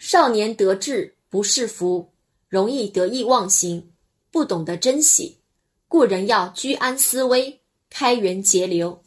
少年得志不是福容易得意忘形不懂得珍惜故人要居安思危开源节流。